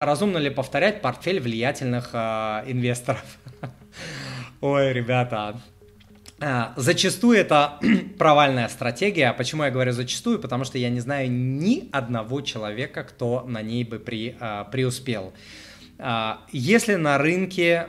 Разумно ли повторять портфель влиятельных э, инвесторов? Ой, ребята, э, Зачастую это провальная стратегия. Почему я говорю зачастую? Потому что я не знаю ни одного человека, кто на ней бы при, э, преуспел. Э, если на рынке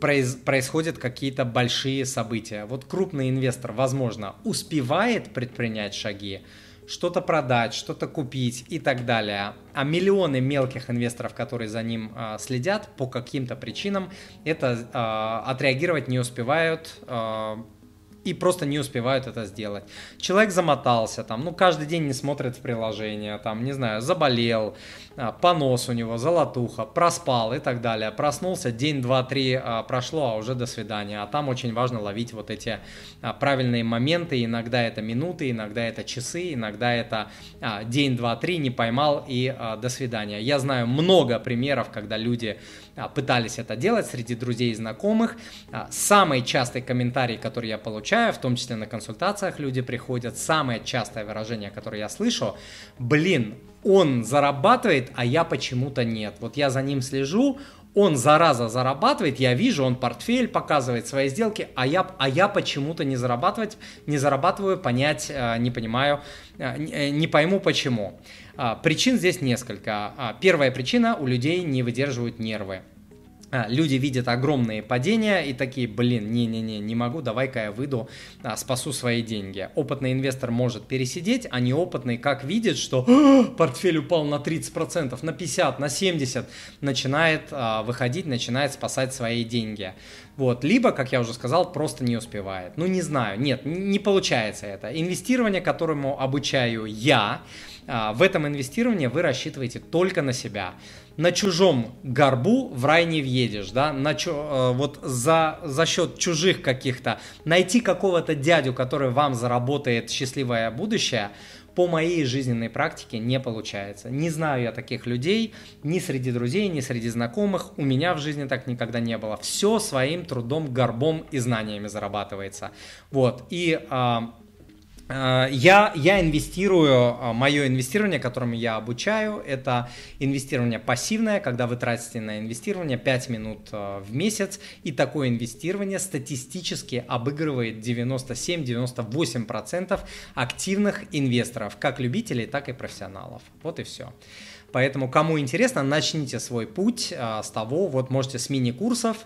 происходят какие-то большие события, вот крупный инвестор, возможно, успевает предпринять шаги, что-то продать, что-то купить и так далее. А миллионы мелких инвесторов, которые за ним э, следят по каким-то причинам, это э, отреагировать не успевают, э, и просто не успевают это сделать. Человек замотался, там, ну, каждый день не смотрит в приложение, там, не знаю, заболел, а, понос у него, золотуха, проспал и так далее. Проснулся, день, два, три а, прошло, а уже до свидания. А там очень важно ловить вот эти а, правильные моменты. Иногда это минуты, иногда это часы, иногда это день, два, три, не поймал и до свидания. Я знаю много примеров, когда люди пытались это делать среди друзей и знакомых. Самый частый комментарий, который я получаю, в том числе на консультациях люди приходят, самое частое выражение, которое я слышу, блин, он зарабатывает, а я почему-то нет. Вот я за ним слежу, он зараза зарабатывает, я вижу, он портфель показывает свои сделки, а я, а я почему-то не зарабатывать, не зарабатываю, понять э, не понимаю, э, э, не пойму почему. А, причин здесь несколько. А, первая причина у людей не выдерживают нервы. А, люди видят огромные падения и такие, блин, не-не-не, не могу, давай-ка я выйду, а, спасу свои деньги. Опытный инвестор может пересидеть, а неопытный как видит, что «А, портфель упал на 30%, на 50%, на 70%, начинает выходить, начинает спасать свои деньги. Вот. Либо, как я уже сказал, просто не успевает. Ну, не знаю, нет, не получается это. Инвестирование, которому обучаю я, в этом инвестировании вы рассчитываете только на себя на чужом горбу в рай не въедешь, да, на чу, э, вот за, за счет чужих каких-то, найти какого-то дядю, который вам заработает счастливое будущее, по моей жизненной практике не получается. Не знаю я таких людей ни среди друзей, ни среди знакомых. У меня в жизни так никогда не было. Все своим трудом, горбом и знаниями зарабатывается. Вот. И а, я, я инвестирую, э, мое инвестирование, которому я обучаю, это инвестирование пассивное, когда вы тратите на инвестирование 5 минут э, в месяц, и такое инвестирование статистически обыгрывает 97-98% активных инвесторов, как любителей, так и профессионалов. Вот и все. Поэтому, кому интересно, начните свой путь с того, вот можете с мини-курсов,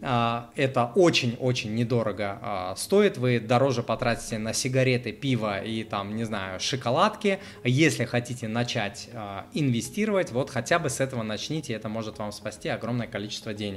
это очень-очень недорого а, стоит. Вы дороже потратите на сигареты, пиво и там, не знаю, шоколадки. Если хотите начать а, инвестировать, вот хотя бы с этого начните, это может вам спасти огромное количество денег.